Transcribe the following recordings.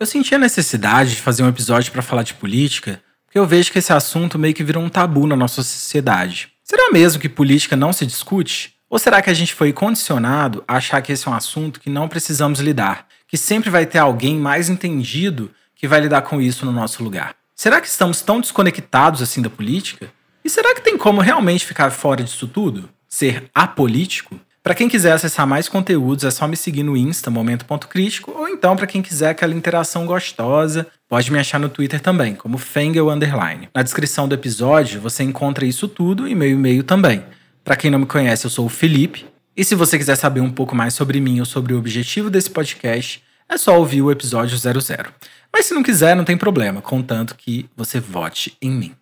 Eu senti a necessidade de fazer um episódio para falar de política, porque eu vejo que esse assunto meio que virou um tabu na nossa sociedade. Será mesmo que política não se discute? Ou será que a gente foi condicionado a achar que esse é um assunto que não precisamos lidar, que sempre vai ter alguém mais entendido que vai lidar com isso no nosso lugar? Será que estamos tão desconectados assim da política? E será que tem como realmente ficar fora disso tudo? Ser apolítico? Para quem quiser acessar mais conteúdos, é só me seguir no Insta, Momento.crítico, ou então, para quem quiser aquela interação gostosa, pode me achar no Twitter também, como Fengel Underline. Na descrição do episódio, você encontra isso tudo e meu e-mail também. Para quem não me conhece, eu sou o Felipe, e se você quiser saber um pouco mais sobre mim ou sobre o objetivo desse podcast, é só ouvir o episódio 00. Mas se não quiser, não tem problema, contanto que você vote em mim.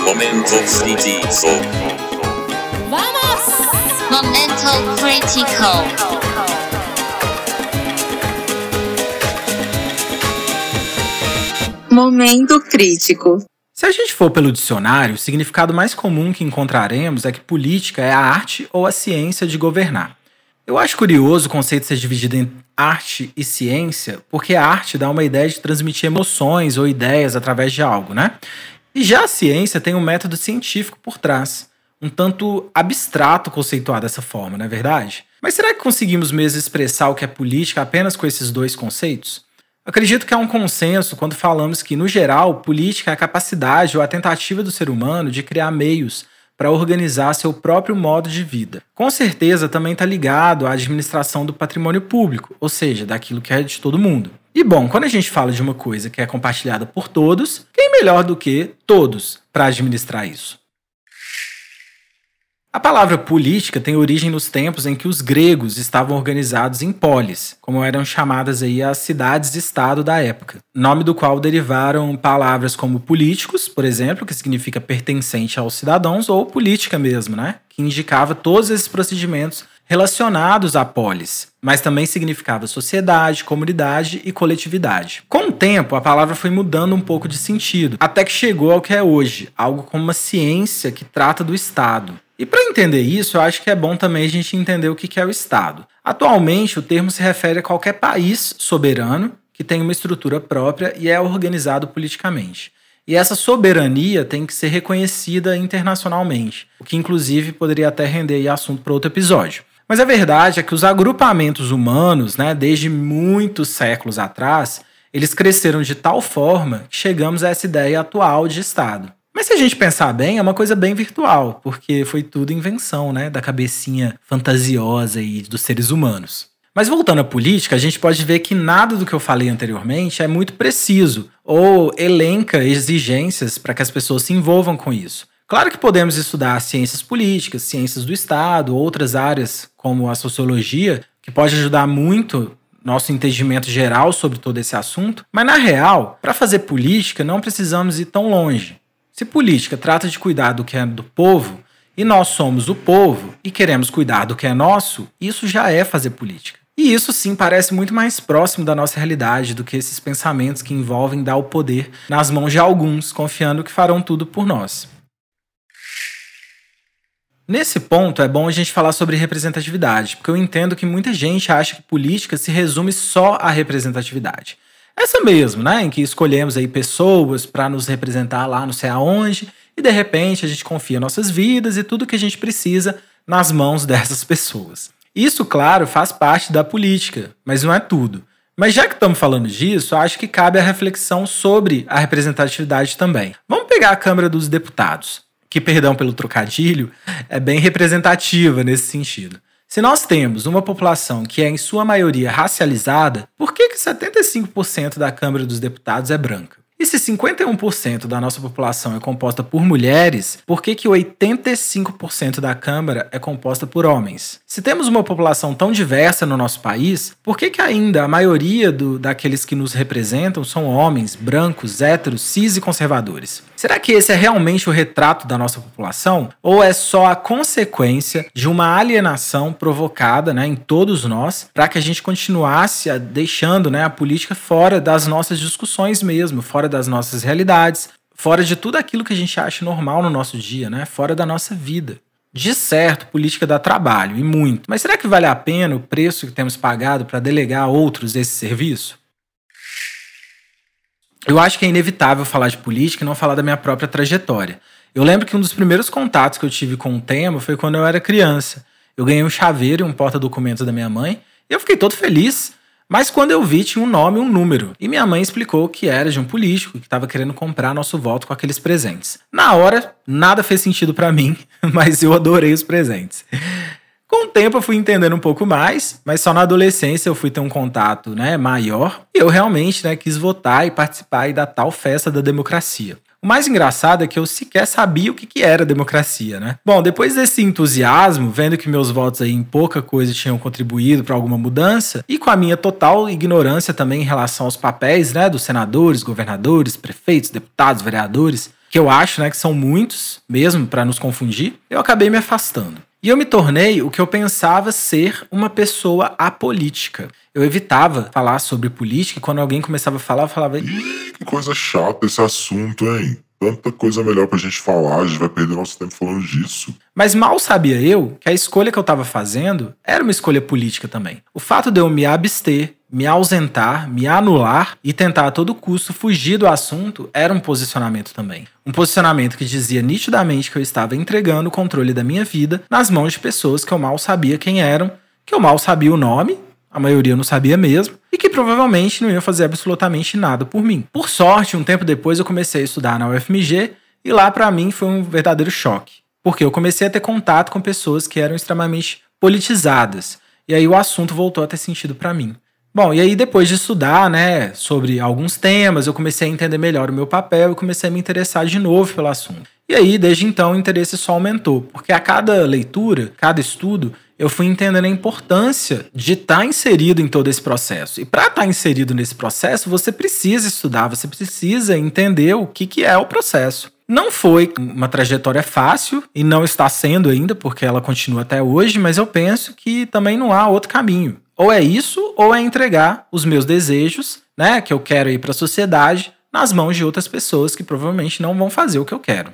Momento. Vamos! Momento crítico. Momento crítico. Se a gente for pelo dicionário, o significado mais comum que encontraremos é que política é a arte ou a ciência de governar. Eu acho curioso o conceito ser dividido em arte e ciência, porque a arte dá uma ideia de transmitir emoções ou ideias através de algo, né? E já a ciência tem um método científico por trás, um tanto abstrato conceituar dessa forma, não é verdade? Mas será que conseguimos mesmo expressar o que é política apenas com esses dois conceitos? Acredito que há um consenso quando falamos que, no geral, política é a capacidade ou a tentativa do ser humano de criar meios para organizar seu próprio modo de vida. Com certeza também está ligado à administração do patrimônio público, ou seja, daquilo que é de todo mundo. E bom, quando a gente fala de uma coisa que é compartilhada por todos, quem melhor do que todos para administrar isso? A palavra política tem origem nos tempos em que os gregos estavam organizados em polis, como eram chamadas aí as cidades-estado da época, nome do qual derivaram palavras como políticos, por exemplo, que significa pertencente aos cidadãos, ou política mesmo, né, que indicava todos esses procedimentos relacionados à polis, mas também significava sociedade, comunidade e coletividade. Com o tempo, a palavra foi mudando um pouco de sentido, até que chegou ao que é hoje, algo como uma ciência que trata do Estado. E para entender isso, eu acho que é bom também a gente entender o que é o Estado. Atualmente, o termo se refere a qualquer país soberano que tem uma estrutura própria e é organizado politicamente. E essa soberania tem que ser reconhecida internacionalmente, o que inclusive poderia até render assunto para outro episódio. Mas a verdade é que os agrupamentos humanos, né, desde muitos séculos atrás, eles cresceram de tal forma que chegamos a essa ideia atual de Estado. Mas se a gente pensar bem, é uma coisa bem virtual, porque foi tudo invenção, né, da cabecinha fantasiosa aí dos seres humanos. Mas voltando à política, a gente pode ver que nada do que eu falei anteriormente é muito preciso ou elenca exigências para que as pessoas se envolvam com isso. Claro que podemos estudar ciências políticas, ciências do Estado, outras áreas como a sociologia, que pode ajudar muito nosso entendimento geral sobre todo esse assunto, mas na real, para fazer política não precisamos ir tão longe. Se política trata de cuidar do que é do povo, e nós somos o povo e queremos cuidar do que é nosso, isso já é fazer política. E isso sim parece muito mais próximo da nossa realidade do que esses pensamentos que envolvem dar o poder nas mãos de alguns, confiando que farão tudo por nós. Nesse ponto, é bom a gente falar sobre representatividade, porque eu entendo que muita gente acha que política se resume só à representatividade. Essa mesmo, né? Em que escolhemos aí pessoas para nos representar lá não sei aonde e de repente a gente confia nossas vidas e tudo que a gente precisa nas mãos dessas pessoas. Isso, claro, faz parte da política, mas não é tudo. Mas já que estamos falando disso, acho que cabe a reflexão sobre a representatividade também. Vamos pegar a Câmara dos Deputados, que, perdão pelo trocadilho, é bem representativa nesse sentido. Se nós temos uma população que é em sua maioria racializada, por que, que 75% da Câmara dos Deputados é branca? E se 51% da nossa população é composta por mulheres, por que, que 85% da Câmara é composta por homens? Se temos uma população tão diversa no nosso país, por que, que ainda a maioria do, daqueles que nos representam são homens, brancos, héteros, cis e conservadores? Será que esse é realmente o retrato da nossa população? Ou é só a consequência de uma alienação provocada né, em todos nós para que a gente continuasse deixando né, a política fora das nossas discussões mesmo, fora das nossas realidades, fora de tudo aquilo que a gente acha normal no nosso dia, né? Fora da nossa vida. De certo, política dá trabalho, e muito. Mas será que vale a pena o preço que temos pagado para delegar a outros esse serviço? Eu acho que é inevitável falar de política e não falar da minha própria trajetória. Eu lembro que um dos primeiros contatos que eu tive com o tema foi quando eu era criança. Eu ganhei um chaveiro e um porta-documentos da minha mãe, e eu fiquei todo feliz. Mas quando eu vi, tinha um nome e um número. E minha mãe explicou que era de um político que estava querendo comprar nosso voto com aqueles presentes. Na hora, nada fez sentido para mim, mas eu adorei os presentes. Com o tempo eu fui entendendo um pouco mais, mas só na adolescência eu fui ter um contato né, maior e eu realmente né, quis votar e participar da tal festa da democracia. O mais engraçado é que eu sequer sabia o que, que era democracia, né? Bom, depois desse entusiasmo, vendo que meus votos aí em pouca coisa tinham contribuído para alguma mudança, e com a minha total ignorância também em relação aos papéis, né, dos senadores, governadores, prefeitos, deputados, vereadores, que eu acho, né, que são muitos mesmo para nos confundir, eu acabei me afastando. E eu me tornei o que eu pensava ser uma pessoa apolítica. Eu evitava falar sobre política e quando alguém começava a falar, eu falava. Ih, que coisa chata esse assunto, hein? Tanta coisa melhor pra gente falar, a gente vai perder nosso tempo falando disso. Mas mal sabia eu que a escolha que eu estava fazendo era uma escolha política também. O fato de eu me abster, me ausentar, me anular e tentar a todo custo fugir do assunto era um posicionamento também. Um posicionamento que dizia nitidamente que eu estava entregando o controle da minha vida nas mãos de pessoas que eu mal sabia quem eram, que eu mal sabia o nome a maioria não sabia mesmo, e que provavelmente não ia fazer absolutamente nada por mim. Por sorte, um tempo depois eu comecei a estudar na UFMG, e lá para mim foi um verdadeiro choque, porque eu comecei a ter contato com pessoas que eram extremamente politizadas, e aí o assunto voltou a ter sentido para mim. Bom, e aí depois de estudar, né, sobre alguns temas, eu comecei a entender melhor o meu papel e comecei a me interessar de novo pelo assunto. E aí, desde então, o interesse só aumentou, porque a cada leitura, cada estudo, eu fui entendendo a importância de estar tá inserido em todo esse processo. E para estar tá inserido nesse processo, você precisa estudar, você precisa entender o que, que é o processo. Não foi uma trajetória fácil e não está sendo ainda, porque ela continua até hoje, mas eu penso que também não há outro caminho. Ou é ou é entregar os meus desejos, né, que eu quero ir para a sociedade, nas mãos de outras pessoas que provavelmente não vão fazer o que eu quero.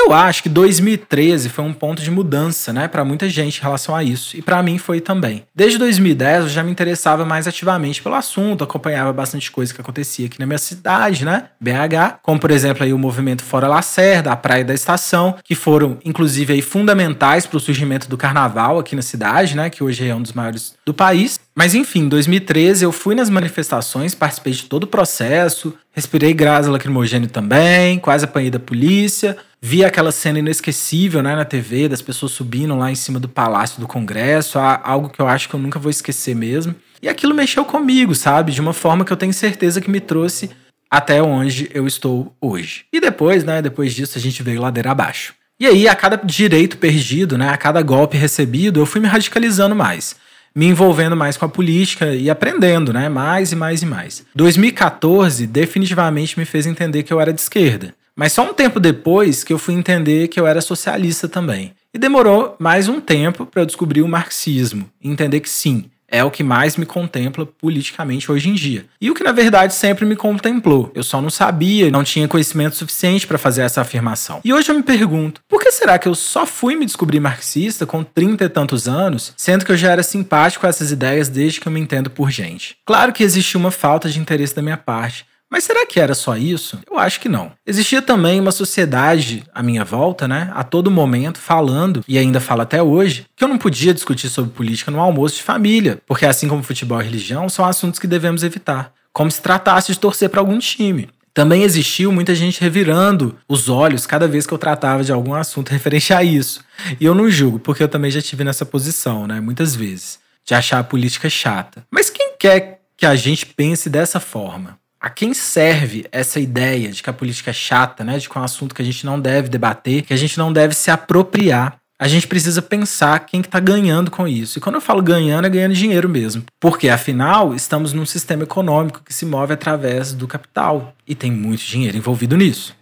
Eu acho que 2013 foi um ponto de mudança, né, para muita gente em relação a isso. E para mim foi também. Desde 2010 eu já me interessava mais ativamente pelo assunto, acompanhava bastante coisa que acontecia aqui na minha cidade, né, BH, como por exemplo aí o movimento Fora Lacerda, a Praia da Estação, que foram inclusive aí fundamentais para o surgimento do carnaval aqui na cidade, né, que hoje é um dos maiores do país. Mas enfim, em 2013 eu fui nas manifestações, participei de todo o processo, respirei gás lacrimogêneo também, quase apanhei da polícia, vi aquela cena inesquecível né, na TV das pessoas subindo lá em cima do Palácio do Congresso, algo que eu acho que eu nunca vou esquecer mesmo. E aquilo mexeu comigo, sabe? De uma forma que eu tenho certeza que me trouxe até onde eu estou hoje. E depois, né, depois disso a gente veio ladeira abaixo. E aí, a cada direito perdido, né, a cada golpe recebido, eu fui me radicalizando mais me envolvendo mais com a política e aprendendo, né? Mais e mais e mais. 2014 definitivamente me fez entender que eu era de esquerda. Mas só um tempo depois que eu fui entender que eu era socialista também. E demorou mais um tempo para eu descobrir o marxismo e entender que sim, é o que mais me contempla politicamente hoje em dia. E o que na verdade sempre me contemplou. Eu só não sabia, não tinha conhecimento suficiente para fazer essa afirmação. E hoje eu me pergunto, por que será que eu só fui me descobrir marxista com 30 e tantos anos, sendo que eu já era simpático a essas ideias desde que eu me entendo por gente? Claro que existia uma falta de interesse da minha parte, mas será que era só isso? Eu acho que não. Existia também uma sociedade à minha volta, né, a todo momento falando, e ainda fala até hoje, que eu não podia discutir sobre política no almoço de família, porque assim como futebol e religião, são assuntos que devemos evitar. Como se tratasse de torcer para algum time. Também existiu muita gente revirando os olhos cada vez que eu tratava de algum assunto referente a isso. E eu não julgo, porque eu também já tive nessa posição, né, muitas vezes, de achar a política chata. Mas quem quer que a gente pense dessa forma? A quem serve essa ideia de que a política é chata, né? De que é um assunto que a gente não deve debater, que a gente não deve se apropriar. A gente precisa pensar quem que está ganhando com isso. E quando eu falo ganhando, é ganhando dinheiro mesmo. Porque, afinal, estamos num sistema econômico que se move através do capital. E tem muito dinheiro envolvido nisso.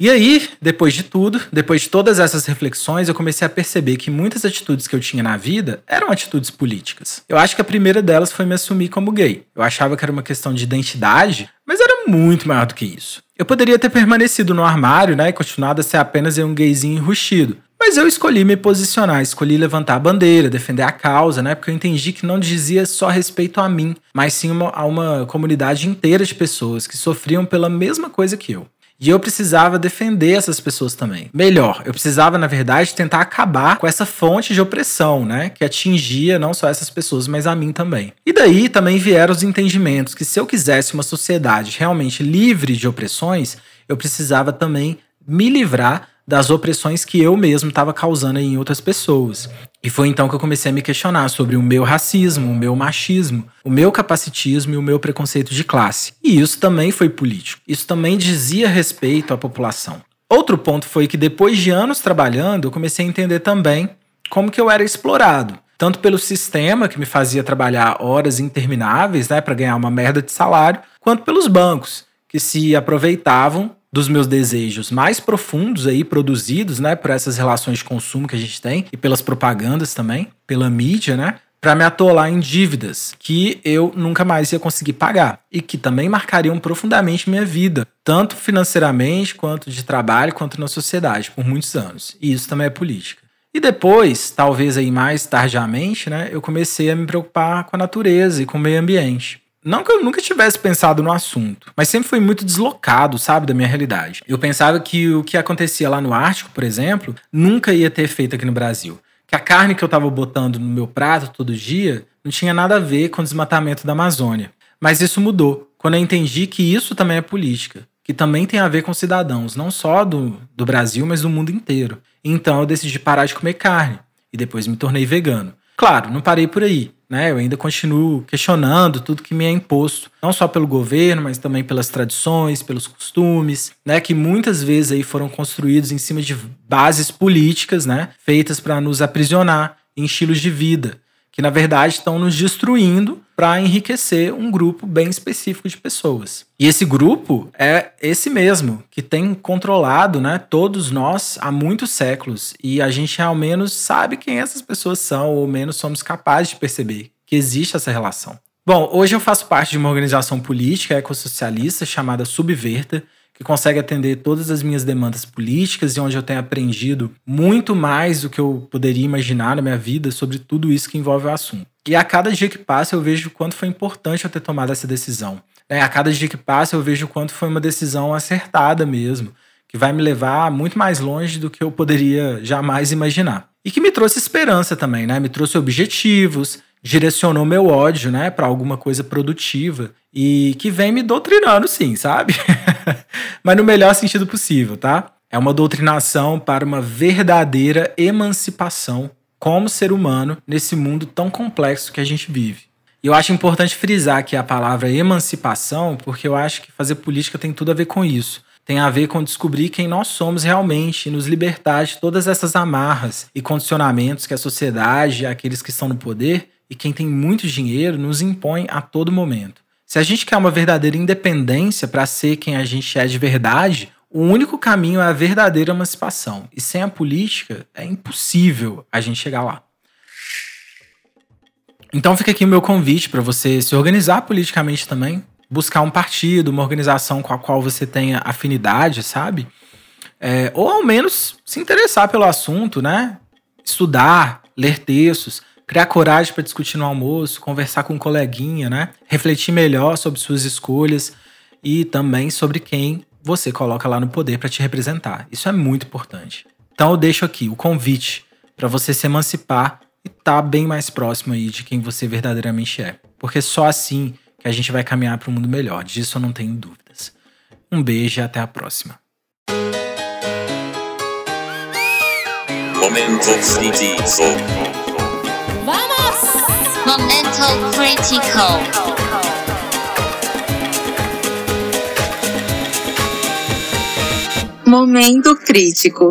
E aí, depois de tudo, depois de todas essas reflexões, eu comecei a perceber que muitas atitudes que eu tinha na vida eram atitudes políticas. Eu acho que a primeira delas foi me assumir como gay. Eu achava que era uma questão de identidade, mas era muito maior do que isso. Eu poderia ter permanecido no armário, né, e continuado a ser apenas um gayzinho enrustido. Mas eu escolhi me posicionar, escolhi levantar a bandeira, defender a causa, né? Porque eu entendi que não dizia só respeito a mim, mas sim uma, a uma comunidade inteira de pessoas que sofriam pela mesma coisa que eu. E eu precisava defender essas pessoas também. Melhor, eu precisava, na verdade, tentar acabar com essa fonte de opressão, né? Que atingia não só essas pessoas, mas a mim também. E daí também vieram os entendimentos que se eu quisesse uma sociedade realmente livre de opressões, eu precisava também me livrar das opressões que eu mesmo estava causando em outras pessoas. E foi então que eu comecei a me questionar sobre o meu racismo, o meu machismo, o meu capacitismo e o meu preconceito de classe. E isso também foi político. Isso também dizia respeito à população. Outro ponto foi que depois de anos trabalhando, eu comecei a entender também como que eu era explorado, tanto pelo sistema que me fazia trabalhar horas intermináveis, né, para ganhar uma merda de salário, quanto pelos bancos que se aproveitavam dos meus desejos mais profundos aí produzidos, né, por essas relações de consumo que a gente tem e pelas propagandas também, pela mídia, né, para me atolar em dívidas que eu nunca mais ia conseguir pagar e que também marcariam profundamente minha vida, tanto financeiramente quanto de trabalho, quanto na sociedade por muitos anos. E isso também é política. E depois, talvez aí mais tardiamente, né, eu comecei a me preocupar com a natureza e com o meio ambiente. Não que eu nunca tivesse pensado no assunto, mas sempre foi muito deslocado, sabe, da minha realidade. Eu pensava que o que acontecia lá no Ártico, por exemplo, nunca ia ter efeito aqui no Brasil. Que a carne que eu estava botando no meu prato todo dia não tinha nada a ver com o desmatamento da Amazônia. Mas isso mudou quando eu entendi que isso também é política, que também tem a ver com cidadãos, não só do, do Brasil, mas do mundo inteiro. Então eu decidi parar de comer carne e depois me tornei vegano. Claro, não parei por aí. Né? Eu ainda continuo questionando tudo que me é imposto, não só pelo governo, mas também pelas tradições, pelos costumes, né? que muitas vezes aí foram construídos em cima de bases políticas, né? feitas para nos aprisionar em estilos de vida que na verdade estão nos destruindo para enriquecer um grupo bem específico de pessoas. E esse grupo é esse mesmo, que tem controlado né, todos nós há muitos séculos. E a gente ao menos sabe quem essas pessoas são, ou menos somos capazes de perceber que existe essa relação. Bom, hoje eu faço parte de uma organização política ecossocialista chamada Subverta, que consegue atender todas as minhas demandas políticas e onde eu tenho aprendido muito mais do que eu poderia imaginar na minha vida sobre tudo isso que envolve o assunto. E a cada dia que passa eu vejo o quanto foi importante eu ter tomado essa decisão. É, a cada dia que passa eu vejo o quanto foi uma decisão acertada mesmo, que vai me levar muito mais longe do que eu poderia jamais imaginar. E que me trouxe esperança também, né? Me trouxe objetivos, direcionou meu ódio, né, para alguma coisa produtiva e que vem me doutrinando, sim, sabe? Mas no melhor sentido possível, tá? É uma doutrinação para uma verdadeira emancipação como ser humano nesse mundo tão complexo que a gente vive. E eu acho importante frisar aqui a palavra emancipação, porque eu acho que fazer política tem tudo a ver com isso. Tem a ver com descobrir quem nós somos realmente e nos libertar de todas essas amarras e condicionamentos que a sociedade, aqueles que estão no poder, e quem tem muito dinheiro nos impõe a todo momento. Se a gente quer uma verdadeira independência para ser quem a gente é de verdade, o único caminho é a verdadeira emancipação. E sem a política é impossível a gente chegar lá. Então fica aqui o meu convite para você se organizar politicamente também, buscar um partido, uma organização com a qual você tenha afinidade, sabe? É, ou ao menos se interessar pelo assunto, né? Estudar, ler textos, criar coragem para discutir no almoço, conversar com um coleguinha, né? Refletir melhor sobre suas escolhas e também sobre quem você coloca lá no poder para te representar. Isso é muito importante. Então eu deixo aqui o convite para você se emancipar e estar tá bem mais próximo aí de quem você verdadeiramente é. Porque só assim que a gente vai caminhar para um mundo melhor. Disso eu não tenho dúvidas. Um beijo e até a próxima. Momento Momental Critical. Momento crítico.